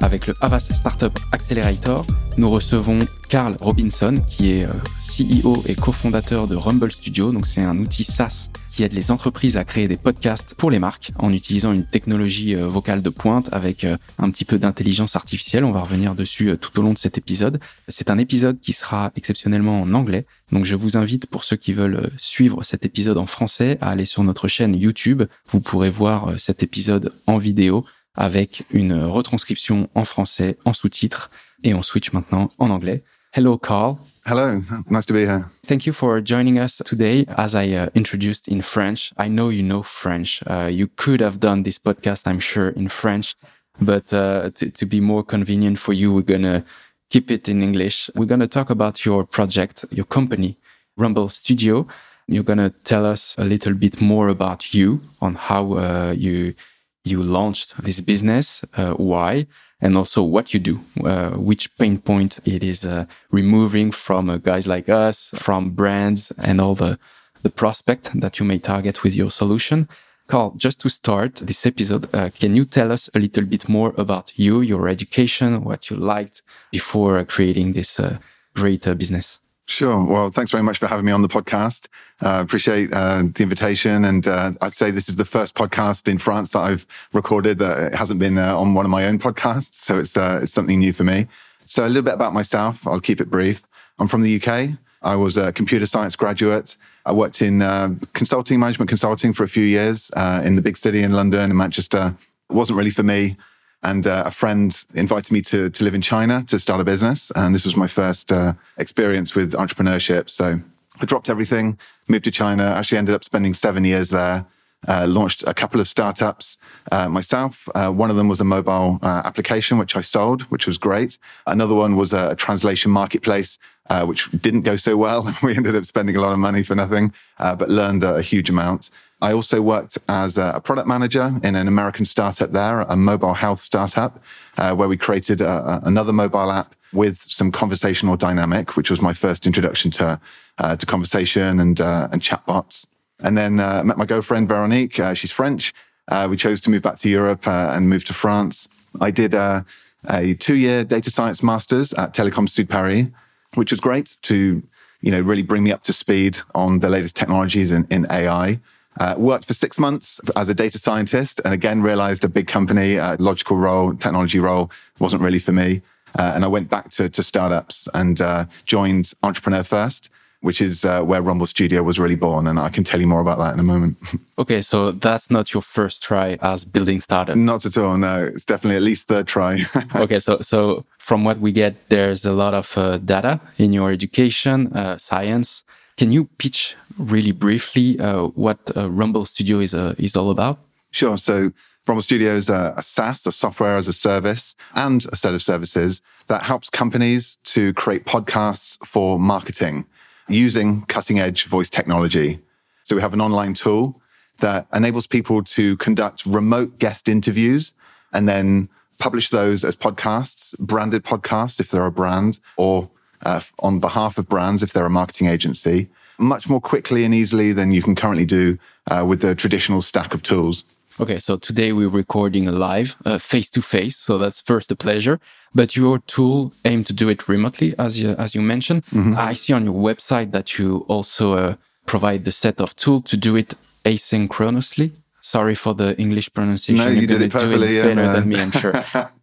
avec le Havas Startup Accelerator, nous recevons Carl Robinson, qui est euh, CEO et cofondateur de Rumble Studio. Donc, c'est un outil SaaS qui aide les entreprises à créer des podcasts pour les marques en utilisant une technologie euh, vocale de pointe avec euh, un petit peu d'intelligence artificielle. On va revenir dessus tout au long de cet épisode. C'est un épisode qui sera exceptionnellement en anglais. Donc, je vous invite pour ceux qui veulent suivre cet épisode en français à aller sur notre chaîne YouTube. Vous pourrez voir cet épisode en vidéo avec une retranscription en français, en sous-titres, et on switch maintenant en anglais. Hello, Carl. Hello, nice to be here. Thank you for joining us today. As I uh, introduced in French, I know you know French. Uh, you could have done this podcast, I'm sure, in French, but uh, to, to be more convenient for you, we're going to keep it in English. We're going to talk about your project, your company, Rumble Studio. You're going to tell us a little bit more about you on how uh, you you launched this business, uh, why, and also what you do, uh, which pain point it is uh, removing from uh, guys like us, from brands, and all the the prospect that you may target with your solution. Carl, just to start this episode, uh, can you tell us a little bit more about you, your education, what you liked before creating this uh, great business? Sure. Well, thanks very much for having me on the podcast. Uh, appreciate uh, the invitation. And uh, I'd say this is the first podcast in France that I've recorded that hasn't been uh, on one of my own podcasts. So it's, uh, it's something new for me. So a little bit about myself. I'll keep it brief. I'm from the UK. I was a computer science graduate. I worked in uh, consulting, management consulting for a few years in the big city in London and Manchester. It wasn't really for me. And uh, a friend invited me to, to live in China to start a business. And this was my first uh, experience with entrepreneurship. So I dropped everything, moved to China, actually ended up spending seven years there. Uh, launched a couple of startups uh, myself. Uh, one of them was a mobile uh, application, which I sold, which was great. Another one was a translation marketplace, uh, which didn't go so well. we ended up spending a lot of money for nothing, uh, but learned a huge amount. I also worked as a product manager in an American startup there, a mobile health startup, uh, where we created a, another mobile app with some conversational dynamic, which was my first introduction to uh, to conversation and uh, and chatbots. And then uh, met my girlfriend Veronique. Uh, she's French. Uh, we chose to move back to Europe and move to France. I did a two-year data science masters at Telecom Sud Paris, which was great to you know really bring me up to speed on the latest technologies in, in AI. Uh, worked for six months as a data scientist and again realized a big company, a logical role, technology role wasn't really for me. Uh, and I went back to, to startups and uh, joined Entrepreneur First, which is uh, where Rumble Studio was really born. And I can tell you more about that in a moment. okay, so that's not your first try as building startup. Not at all. No, it's definitely at least third try. okay, so so from what we get, there's a lot of uh, data in your education, uh, science. Can you pitch really briefly uh, what uh, Rumble Studio is uh, is all about? Sure. So Rumble Studio is a, a SaaS, a software as a service, and a set of services that helps companies to create podcasts for marketing using cutting edge voice technology. So we have an online tool that enables people to conduct remote guest interviews and then publish those as podcasts, branded podcasts if they're a brand, or uh, on behalf of brands if they're a marketing agency, much more quickly and easily than you can currently do uh, with the traditional stack of tools. Okay, so today we're recording live, face to face. So that's first a pleasure. But your tool aim to do it remotely, as you, as you mentioned. Mm -hmm. I see on your website that you also uh, provide the set of tool to do it asynchronously. Sorry for the English pronunciation. No, you did it perfectly. Better than me, I'm sure.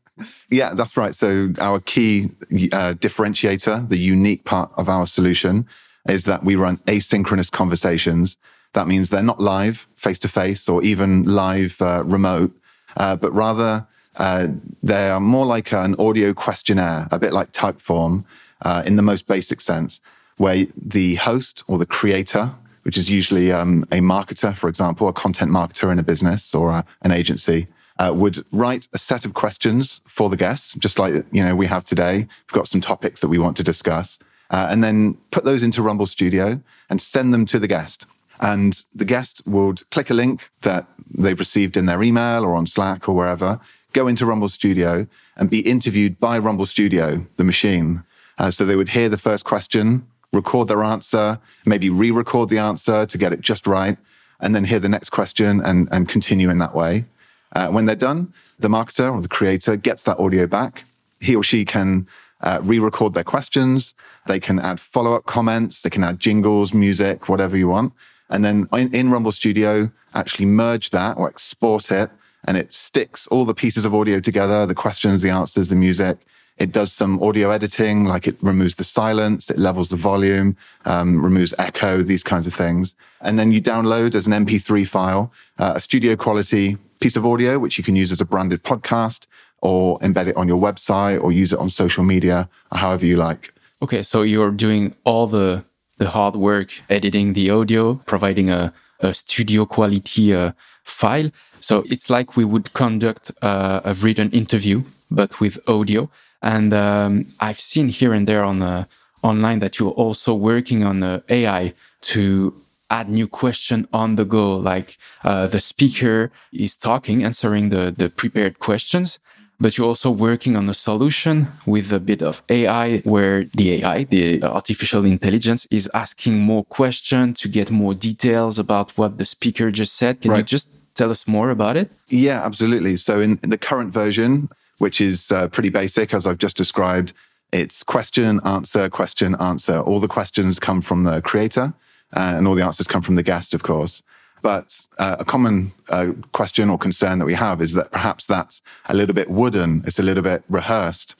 Yeah, that's right. So our key uh, differentiator, the unique part of our solution is that we run asynchronous conversations. That means they're not live face to face or even live uh, remote, uh, but rather uh, they are more like an audio questionnaire, a bit like Typeform uh, in the most basic sense, where the host or the creator, which is usually um, a marketer, for example, a content marketer in a business or a, an agency, uh, would write a set of questions for the guest, just like you know we have today. We've got some topics that we want to discuss, uh, and then put those into Rumble Studio and send them to the guest. And the guest would click a link that they've received in their email or on Slack or wherever, go into Rumble Studio and be interviewed by Rumble Studio, the machine. Uh, so they would hear the first question, record their answer, maybe re-record the answer to get it just right, and then hear the next question and, and continue in that way. Uh, when they're done, the marketer or the creator gets that audio back. He or she can uh, re-record their questions. They can add follow-up comments. They can add jingles, music, whatever you want. And then in, in Rumble Studio, actually merge that or export it and it sticks all the pieces of audio together, the questions, the answers, the music. It does some audio editing, like it removes the silence, it levels the volume, um, removes echo, these kinds of things. And then you download as an MP3 file, uh, a studio quality piece of audio, which you can use as a branded podcast or embed it on your website or use it on social media, however you like. Okay, so you're doing all the the hard work, editing the audio, providing a, a studio quality uh, file. So it's like we would conduct uh, a written interview, but with audio. And um, I've seen here and there on uh, online that you're also working on uh, AI to add new question on the go. Like uh, the speaker is talking, answering the the prepared questions, but you're also working on a solution with a bit of AI where the AI, the artificial intelligence is asking more questions to get more details about what the speaker just said. Can right. you just tell us more about it? Yeah, absolutely. So in, in the current version, which is uh, pretty basic, as I've just described, it's question, answer, question, answer. All the questions come from the creator uh, and all the answers come from the guest, of course. But uh, a common uh, question or concern that we have is that perhaps that's a little bit wooden. It's a little bit rehearsed.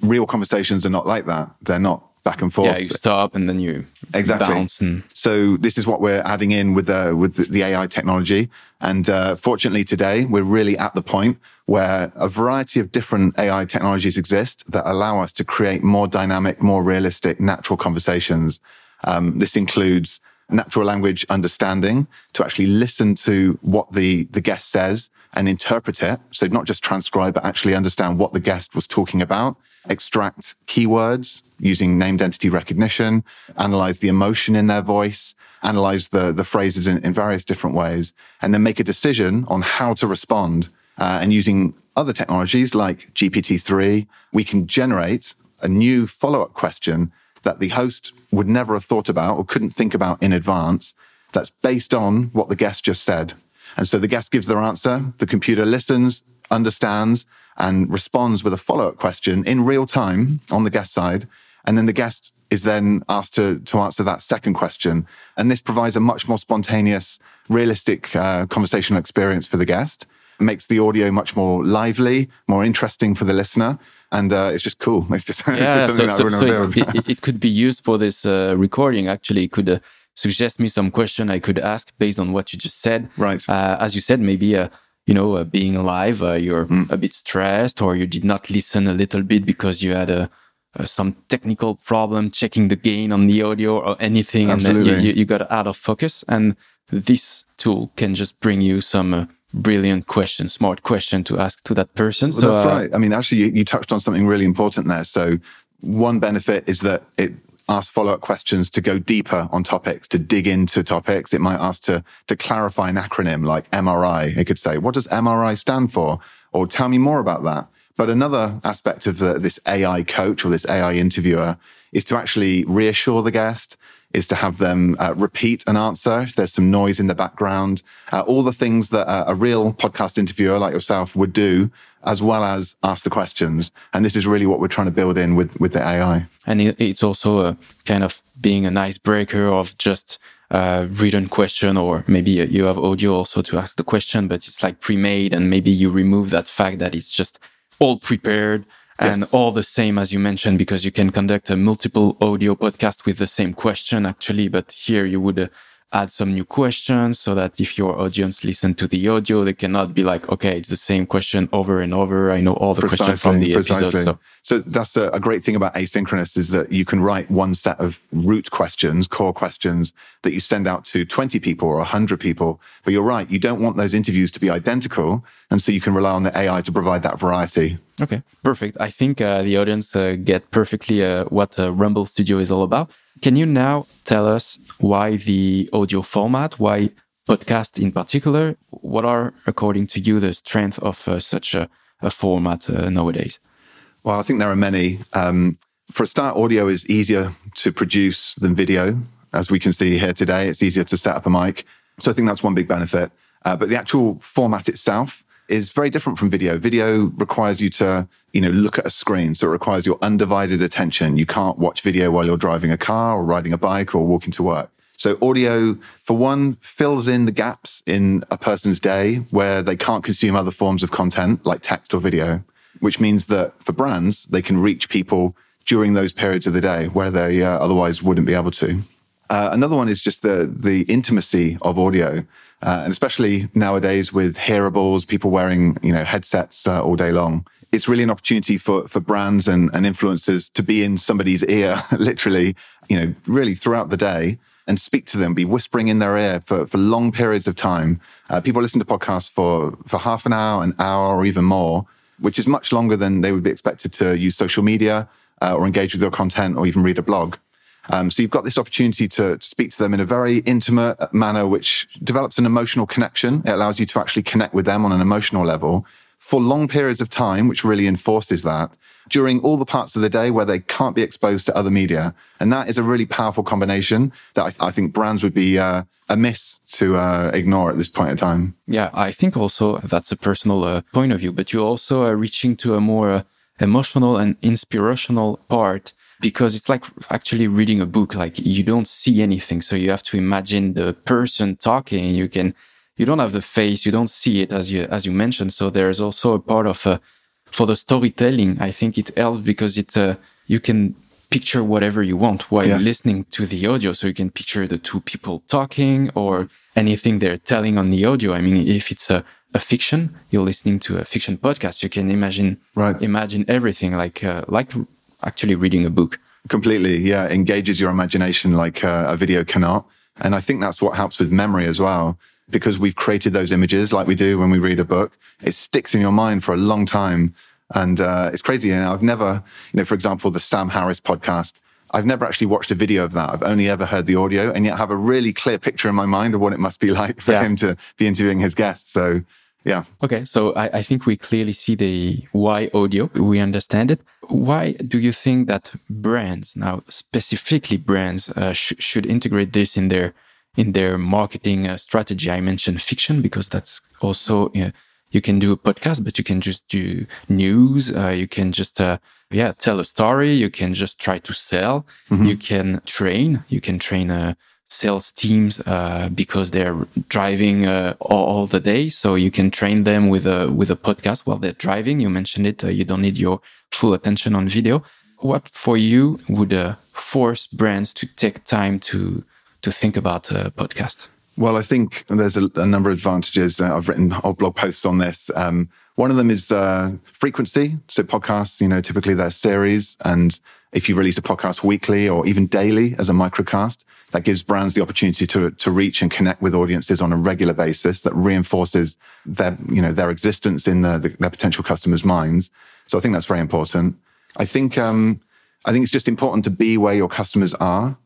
Real conversations are not like that. They're not back and forth. Yeah, you stop and then you exactly. bounce. And... So this is what we're adding in with the with the, AI technology. And uh, fortunately, today we're really at the point where a variety of different AI technologies exist that allow us to create more dynamic, more realistic, natural conversations. Um, this includes natural language understanding to actually listen to what the, the guest says and interpret it. So not just transcribe, but actually understand what the guest was talking about, extract keywords using named entity recognition, analyze the emotion in their voice, analyze the, the phrases in, in various different ways, and then make a decision on how to respond. Uh, and using other technologies like GPT-3, we can generate a new follow-up question that the host would never have thought about or couldn't think about in advance that's based on what the guest just said. And so the guest gives their answer, the computer listens, understands, and responds with a follow up question in real time on the guest side. And then the guest is then asked to, to answer that second question. And this provides a much more spontaneous, realistic uh, conversational experience for the guest. It makes the audio much more lively, more interesting for the listener and uh, it's just cool. It's just, yeah, it's just so, so, so it, it, could be used for this uh, recording. Actually, it could uh, suggest me some question I could ask based on what you just said. Right. Uh, as you said, maybe uh, you know, uh, being alive, you're mm. a bit stressed, or you did not listen a little bit because you had a some technical problem checking the gain on the audio or anything, Absolutely. and then you, you, you got out of focus. And this tool can just bring you some brilliant question, smart question to ask to that person. Well, so that's uh, right. I mean, actually, you, you touched on something really important there. So one benefit is that it asks follow-up questions to go deeper on topics, to dig into topics. It might ask to, to clarify an acronym like MRI. It could say, what does MRI stand for? Or tell me more about that. But another aspect of the, this AI coach or this AI interviewer is to actually reassure the guest, is to have them uh, repeat an answer if there's some noise in the background, uh, all the things that a, a real podcast interviewer like yourself would do, as well as ask the questions. And this is really what we're trying to build in with, with the AI. And it's also a kind of being an icebreaker of just a written question, or maybe you have audio also to ask the question, but it's like pre-made and maybe you remove that fact that it's just all prepared and yes. all the same as you mentioned because you can conduct a multiple audio podcast with the same question actually but here you would uh, add some new questions so that if your audience listen to the audio, they cannot be like, okay, it's the same question over and over. I know all the precisely, questions from the precisely. episode. So. so that's a, a, great thing about asynchronous is that you can write one set of root questions, core questions that you send out to 20 people or 100 people. But you're right. You don't want those interviews to be identical. And so you can rely on the AI to provide that variety. Okay, perfect. I think uh, the audience uh, get perfectly uh, what uh, Rumble Studio is all about. Can you now tell us why the audio format, why podcast in particular? What are, according to you, the strength of uh, such a, a format uh, nowadays? Well, I think there are many. Um, for a start, audio is easier to produce than video. As we can see here today, it's easier to set up a mic. So I think that's one big benefit. Uh, but the actual format itself is very different from video. Video requires you to, you know, look at a screen. So it requires your undivided attention. You can't watch video while you're driving a car or riding a bike or walking to work. So audio, for one, fills in the gaps in a person's day where they can't consume other forms of content like text or video, which means that for brands, they can reach people during those periods of the day where they uh, otherwise wouldn't be able to. Uh, another one is just the the intimacy of audio, uh, and especially nowadays with hearables, people wearing you know headsets uh, all day long. It's really an opportunity for for brands and, and influencers to be in somebody's ear, literally, you know, really throughout the day and speak to them, be whispering in their ear for, for long periods of time. Uh, people listen to podcasts for, for half an hour, an hour, or even more, which is much longer than they would be expected to use social media uh, or engage with your content or even read a blog. Um, so you've got this opportunity to, to, speak to them in a very intimate manner, which develops an emotional connection. It allows you to actually connect with them on an emotional level for long periods of time, which really enforces that during all the parts of the day where they can't be exposed to other media. And that is a really powerful combination that I, I think brands would be uh, amiss to uh, ignore at this point in time. Yeah, I think also that's a personal uh, point of view, but you're also uh, reaching to a more uh, emotional and inspirational part because it's like actually reading a book like you don't see anything. So you have to imagine the person talking. You can you don't have the face you don't see it as you as you mentioned. So there's also a part of uh, for the storytelling i think it helps because it uh, you can picture whatever you want while yes. listening to the audio. So you can picture the two people talking or anything they're telling on the audio. I mean if it's a a fiction, you're listening to a fiction podcast, you can imagine right. imagine everything like uh, like actually reading a book. Completely, yeah, engages your imagination like uh, a video cannot, and I think that's what helps with memory as well because we've created those images like we do when we read a book. It sticks in your mind for a long time, and uh, it's crazy. And I've never, you know, for example, the Sam Harris podcast. I've never actually watched a video of that. I've only ever heard the audio, and yet have a really clear picture in my mind of what it must be like for yeah. him to be interviewing his guests. So yeah. Okay. So I, I, think we clearly see the why audio. We understand it. Why do you think that brands now, specifically brands, uh, sh should integrate this in their in their marketing uh, strategy? I mentioned fiction because that's also you, know, you can do a podcast, but you can just do news. Uh, you can just uh, yeah tell a story. You can just try to sell. Mm -hmm. You can train. You can train a sales teams uh, because they're driving uh, all, all, the day. So you can train them with a with a podcast while they're driving. You mentioned it. Uh, you don't need your full attention on video. What for you would uh, force brands to take time to to think about a podcast? Well, I think there's a, a number of advantages. Uh, I've written whole blog posts on this. Um, one of them is uh, frequency. So podcasts, you know, typically they're series, and if you release a podcast weekly or even daily as a microcast, that gives brands the opportunity to, to reach and connect with audiences on a regular basis that reinforces their, you know, their existence in the, the, their potential customers' minds. So I think that's very important. I think, um, I think it's just important to be where your customers are.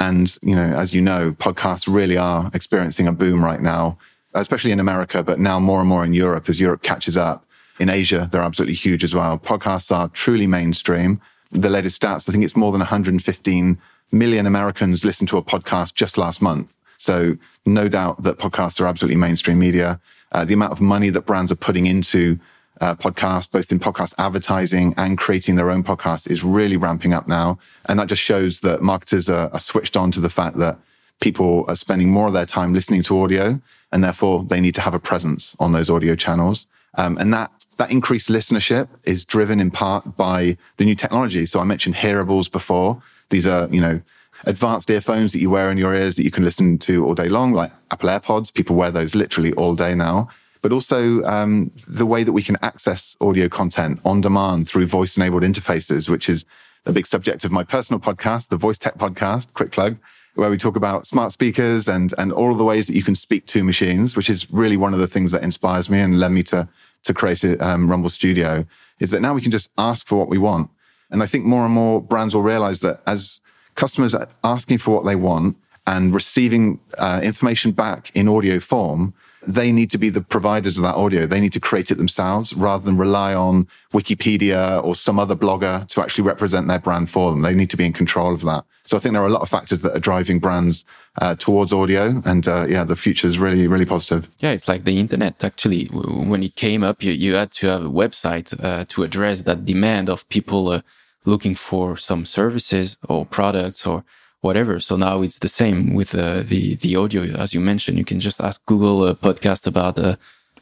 And, you know, as you know, podcasts really are experiencing a boom right now, especially in America, but now more and more in Europe as Europe catches up. In Asia, they're absolutely huge as well. Podcasts are truly mainstream. The latest stats, I think it's more than 115 million Americans listened to a podcast just last month. So no doubt that podcasts are absolutely mainstream media. Uh, the amount of money that brands are putting into uh, podcasts, both in podcast advertising and creating their own podcasts is really ramping up now. And that just shows that marketers are, are switched on to the fact that people are spending more of their time listening to audio and therefore they need to have a presence on those audio channels. Um, and that that increased listenership is driven in part by the new technology. So I mentioned hearables before. These are, you know, advanced earphones that you wear in your ears that you can listen to all day long, like Apple AirPods. People wear those literally all day now. But also um, the way that we can access audio content on demand through voice enabled interfaces, which is a big subject of my personal podcast, the Voice Tech Podcast, quick plug, where we talk about smart speakers and, and all the ways that you can speak to machines, which is really one of the things that inspires me and led me to, to create a um, Rumble Studio, is that now we can just ask for what we want and I think more and more brands will realize that as customers are asking for what they want and receiving uh, information back in audio form, they need to be the providers of that audio. They need to create it themselves rather than rely on Wikipedia or some other blogger to actually represent their brand for them. They need to be in control of that. So I think there are a lot of factors that are driving brands uh, towards audio. And uh, yeah, the future is really, really positive. Yeah, it's like the internet. Actually, when it came up, you, you had to have a website uh, to address that demand of people uh, looking for some services or products or whatever. So now it's the same with uh, the the audio, as you mentioned. You can just ask Google a podcast about uh,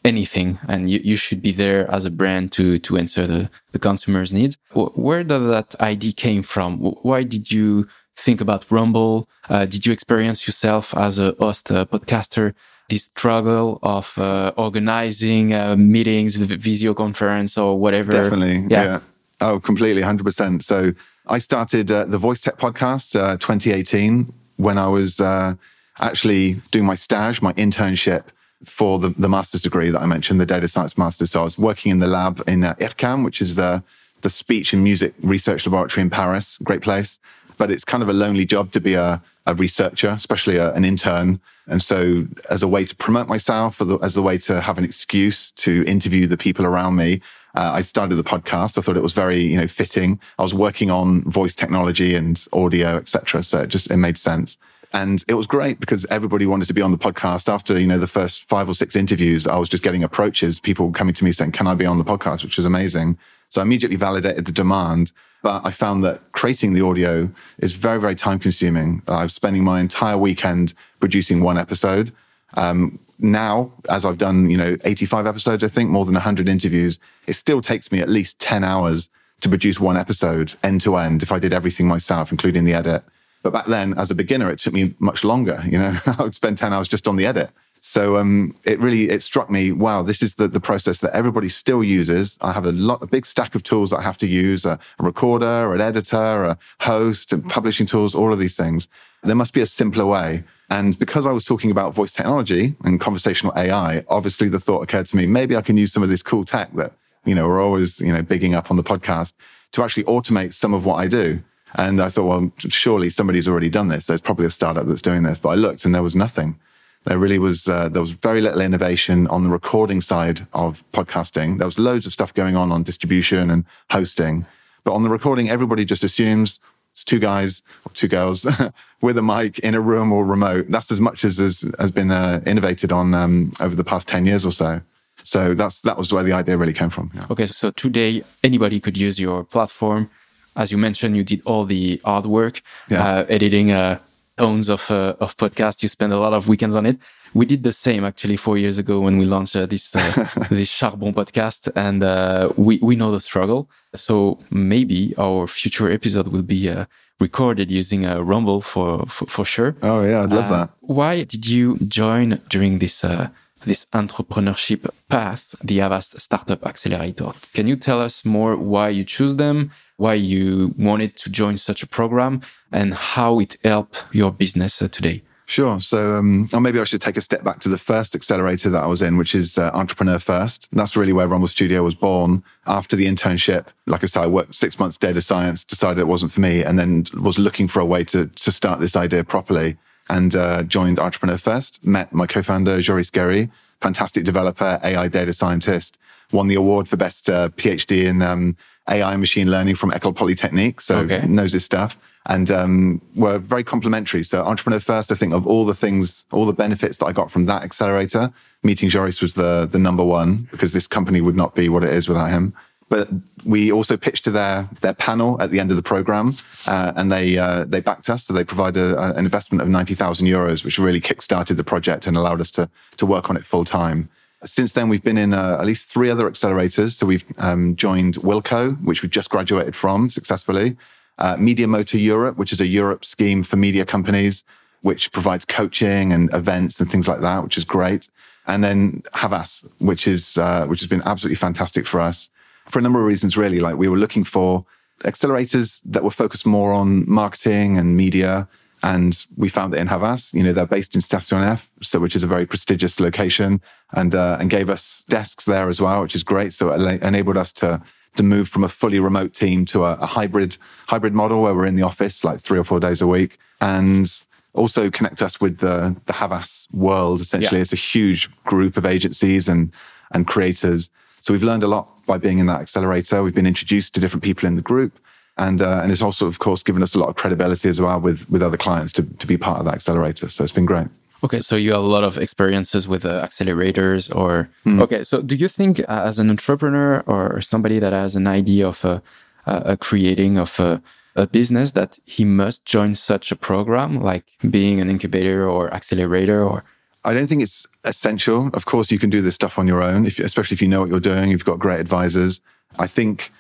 anything, and you, you should be there as a brand to to answer the the consumer's needs. Where did that idea came from? Why did you think about Rumble? Uh, did you experience yourself as a host, a podcaster? This struggle of uh, organizing uh, meetings, video conference, or whatever. Definitely, yeah. yeah. Oh, completely, hundred percent. So I started uh, the Voice Tech podcast uh, 2018 when I was uh, actually doing my stage, my internship for the, the master's degree that I mentioned, the data science master's. So I was working in the lab in uh, IRCAM, which is the, the speech and music research laboratory in Paris. Great place. But it's kind of a lonely job to be a, a researcher, especially a, an intern. And so, as a way to promote myself, as a way to have an excuse to interview the people around me, uh, I started the podcast. I thought it was very, you know, fitting. I was working on voice technology and audio, etc. So it just it made sense. And it was great because everybody wanted to be on the podcast. After, you know, the first five or six interviews, I was just getting approaches, people coming to me saying, Can I be on the podcast? which was amazing. So I immediately validated the demand. But I found that creating the audio is very, very time consuming. I was spending my entire weekend producing one episode. Um, now, as I've done, you know, 85 episodes, I think, more than 100 interviews, it still takes me at least 10 hours to produce one episode end to end if I did everything myself, including the edit. But back then, as a beginner, it took me much longer. You know, I would spend 10 hours just on the edit. So um, it really it struck me, wow, this is the, the process that everybody still uses. I have a lot a big stack of tools that I have to use, a, a recorder, an editor, a host, and publishing tools, all of these things. There must be a simpler way. And because I was talking about voice technology and conversational AI, obviously the thought occurred to me, maybe I can use some of this cool tech that, you know, we're always, you know, bigging up on the podcast to actually automate some of what I do. And I thought, well, surely somebody's already done this. There's probably a startup that's doing this. But I looked and there was nothing. There really was, uh, there was very little innovation on the recording side of podcasting. There was loads of stuff going on on distribution and hosting. But on the recording, everybody just assumes it's two guys or two girls with a mic in a room or remote. That's as much as has, has been uh, innovated on um, over the past 10 years or so. So that's that was where the idea really came from. Yeah. Okay, so today anybody could use your platform. As you mentioned, you did all the hard work, yeah. uh, editing uh, tons of uh, of podcasts. You spend a lot of weekends on it. We did the same actually four years ago when we launched uh, this uh, this Charbon podcast, and uh, we we know the struggle. So maybe our future episode will be uh, recorded using a Rumble for, for, for sure. Oh yeah, I'd love uh, that. Why did you join during this uh, this entrepreneurship path, the Havas Startup Accelerator? Can you tell us more why you choose them, why you wanted to join such a program, and how it helped your business today? Sure. So, um, or maybe I should take a step back to the first accelerator that I was in, which is uh, Entrepreneur First. That's really where Rumble Studio was born. After the internship, like I said, I worked six months data science, decided it wasn't for me, and then was looking for a way to to start this idea properly. And uh, joined Entrepreneur First. Met my co-founder Joris Guéry, fantastic developer, AI data scientist. Won the award for best uh, PhD in um, AI machine learning from École Polytechnique. So okay. knows his stuff and um, were very complementary. So Entrepreneur First, I think of all the things, all the benefits that I got from that accelerator, meeting Joris was the the number one because this company would not be what it is without him. But we also pitched to their their panel at the end of the program, uh, and they uh, they backed us. So they provided a, an investment of ninety thousand euros, which really kickstarted the project and allowed us to to work on it full time. Since then, we've been in uh, at least three other accelerators. So we've um, joined Wilco, which we've just graduated from successfully uh, Media Motor Europe, which is a Europe scheme for media companies, which provides coaching and events and things like that, which is great. And then Havas, which is uh, which has been absolutely fantastic for us for a number of reasons. Really, like we were looking for accelerators that were focused more on marketing and media. And we found it in Havas. You know, they're based in Station F, so which is a very prestigious location, and uh, and gave us desks there as well, which is great. So it enabled us to to move from a fully remote team to a, a hybrid hybrid model where we're in the office like three or four days a week. And also connect us with the, the Havas world. Essentially, Yeah. it's a huge group of agencies and, and creators. So we've learned a lot by being in that accelerator. We've been introduced to different people in the group. And, uh, and it's also, of course, given us a lot of credibility as well with, with other clients to, to be part of that accelerator. So it's been great. Okay, so you have a lot of experiences with uh, accelerators, or Hmm. okay. So, do you think, uh, as an entrepreneur or somebody that has an idea of uh, uh, a creating of a, a business, that he must join such a program, like being an incubator or accelerator, or I don't think it's essential. Of course, you can do this stuff on your own, if, especially if you know what you're doing. You've got great advisors. I think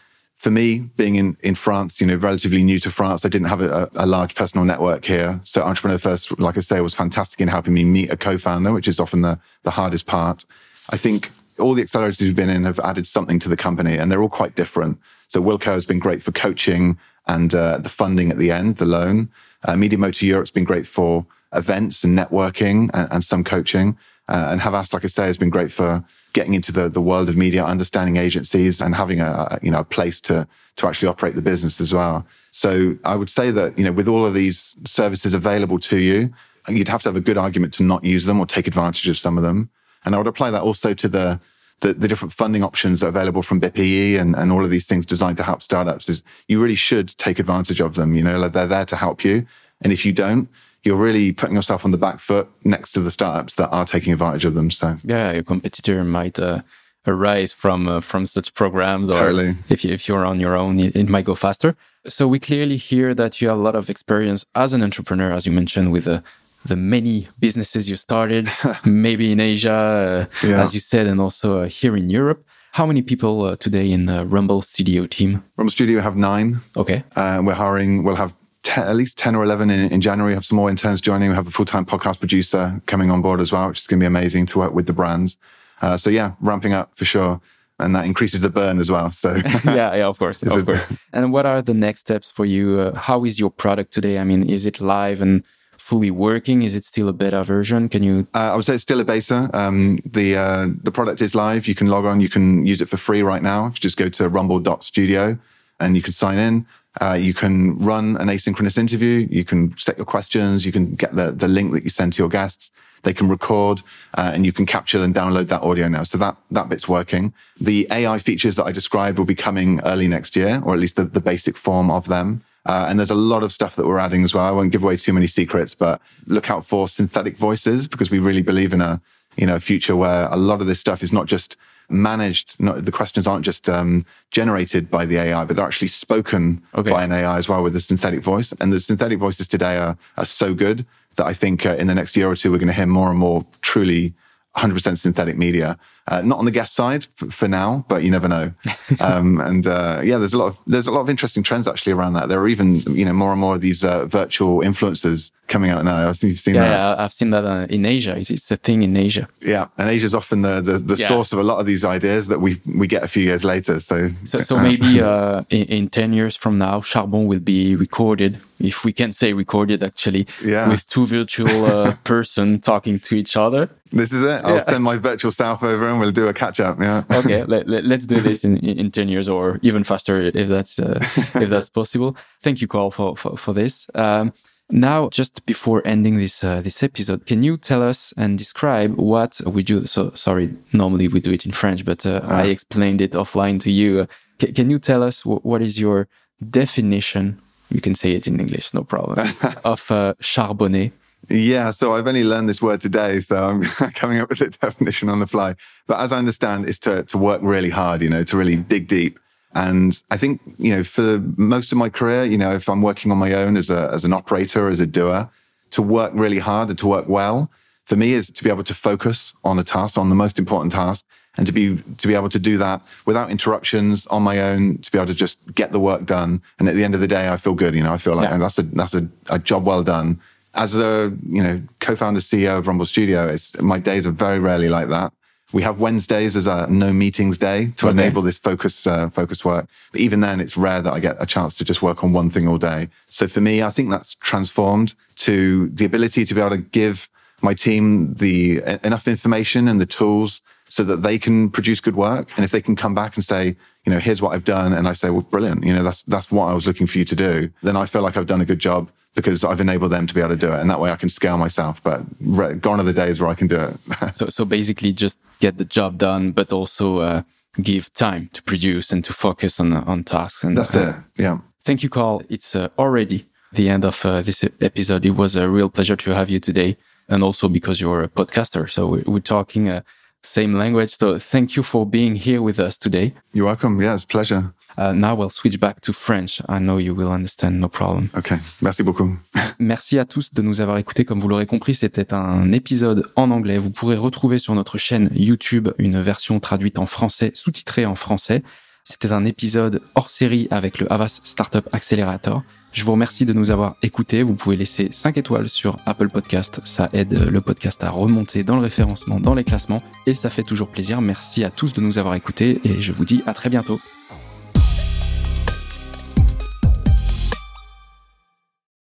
for me, being in, in France, you know, relatively new to France, I didn't have a, a large personal network here. So Entrepreneur First, like I say, was fantastic in helping me meet a co-founder, which is often the, the hardest part. I think all the accelerators we've been in have added something to the company and they're all quite different. So Wilco has been great for coaching and uh, the funding at the end, the loan. Uh, Media Motor Europe's been great for events and networking and, and some coaching. Uh, and Havas, like I say, has been great for getting into the, the world of media, understanding agencies and having a, you know, a place to, to actually operate the business as well. So I would say that, you know, with all of these services available to you, you'd have to have a good argument to not use them or take advantage of some of them. And I would apply that also to the, the, the different funding options that are available from BPI and, and all of these things designed to help startups is you really should take advantage of them. You know, they're there to help you. And if you don't, you're really putting yourself on the back foot next to the startups that are taking advantage of them. So yeah, your competitor might uh, arise from uh, from such programs, or Totally. if you, if you're on your own, it, it might go faster. So we clearly hear that you have a lot of experience as an entrepreneur, as you mentioned, with the the many businesses you started, maybe in Asia, uh, Yeah. as you said, and also uh, here in Europe. How many people uh, today in the Rumble Studio team? Rumble Studio have nine. Okay, Uh, we're hiring, we'll have 10, at least 10 or 11 in, in January. We have some more interns joining. We have a full-time podcast producer coming on board as well, which is going to be amazing to work with the brands. Uh, so yeah, ramping up for sure. And that increases the burn as well. So yeah, yeah, of course, of course. And what are the next steps for you? Uh, how is your product today? I mean, is it live and fully working? Is it still a beta version? Can you? Uh, I would say it's still a beta. Um, the uh, the product is live. You can log on. You can use it for free right now. Just go to rumble.studio and you can sign in. Uh, you can run an asynchronous interview. You can set your questions. You can get the, the link that you send to your guests. They can record uh, and you can capture and download that audio now. So that, that bit's working. The AI features that I described will be coming early next year, or at least the, the basic form of them. Uh, and there's a lot of stuff that we're adding as well. I won't give away too many secrets, but look out for synthetic voices because we really believe in a, you know, future where a lot of this stuff is not just managed. Not, the questions aren't just um, generated by the AI, but they're actually spoken Okay. by an AI as well with a synthetic voice. And the synthetic voices today are, are so good that I think uh, in the next year or two, we're going to hear more and more truly 100% synthetic media. Uh, not on the guest side f- for now, but you never know. um, and uh, yeah, there's a lot of there's a lot of interesting trends actually around that. There are even you know more and more of these uh, virtual influencers coming out now. I think you've seen Yeah, that. yeah, I've seen that uh, in Asia. It's, it's a thing in Asia. Yeah, and Asia's often the the, the Yeah. source of a lot of these ideas that we we get a few years later. So So, so maybe uh, in, in 10 years from now, Charbon will be recorded, if we can say recorded actually, Yeah. with two virtual uh, person talking to each other. this is it. I'll send my virtual self over and we'll do a catch up. Yeah. Okay, let, let, us do this in, in 10 years or even faster if that's uh, if that's possible. Thank you, Carl, for, for, for this. Um, now, just before ending this uh, this episode, can you tell us and describe what we do? So, sorry, normally we do it in French, but uh, I explained it offline to you. Ca- can you tell us wh- what is your definition? You can say it in English, no problem. of uh, charbonné. Yeah, so I've only learned this word today, so I'm coming up with a definition on the fly. But as I understand, it's to to work really hard, you know, to really dig deep. And I think, you know, for most of my career, you know, if I'm working on my own as a as an operator, as a doer, to work really hard and to work well, for me is to be able to focus on a task, on the most important task, and to be to be able to do that without interruptions on my own, to be able to just get the work done. And at the end of the day, I feel good. You know, I feel like Yeah. that's a that's a, a job well done. As a you know co-founder CEO of Rumble Studio, it's, my days are very rarely like that. We have Wednesdays as a no meetings day to Okay. enable this focus uh, focus work. But even then, it's rare that I get a chance to just work on one thing all day. So for me, I think that's transformed to the ability to be able to give my team the enough information and the tools so that they can produce good work. And if they can come back and say, you know, here's what I've done, and I say, well, brilliant, you know, that's that's what I was looking for you to do, then I feel like I've done a good job because I've enabled them to be able to do it. And that way I can scale myself. But gone are the days where I can do it. so, so basically just get the job done, but also uh, give time to produce and to focus on, on tasks. And that's uh, it. Yeah. Thank you, Carl. It's uh, already the end of uh, this episode. It was a real pleasure to have you today. And also because you're a podcaster. So we're, we're talking uh, same language. So thank you for being here with us today. You're welcome. Yeah, it's a pleasure. Uh, now we'll switch back to French. I know you will understand, no problem. Okay, merci beaucoup. Merci à tous de nous avoir écoutés. Comme vous l'aurez compris, c'était un épisode en anglais. Vous pourrez retrouver sur notre chaîne YouTube une version traduite en français, sous-titrée en français. C'était un épisode hors série avec le Havas Startup Accelerator. Je vous remercie de nous avoir écoutés. Vous pouvez laisser 5 étoiles sur Apple Podcast. Ça aide le podcast à remonter dans le référencement, dans les classements. Et ça fait toujours plaisir. Merci à tous de nous avoir écoutés et je vous dis à très bientôt.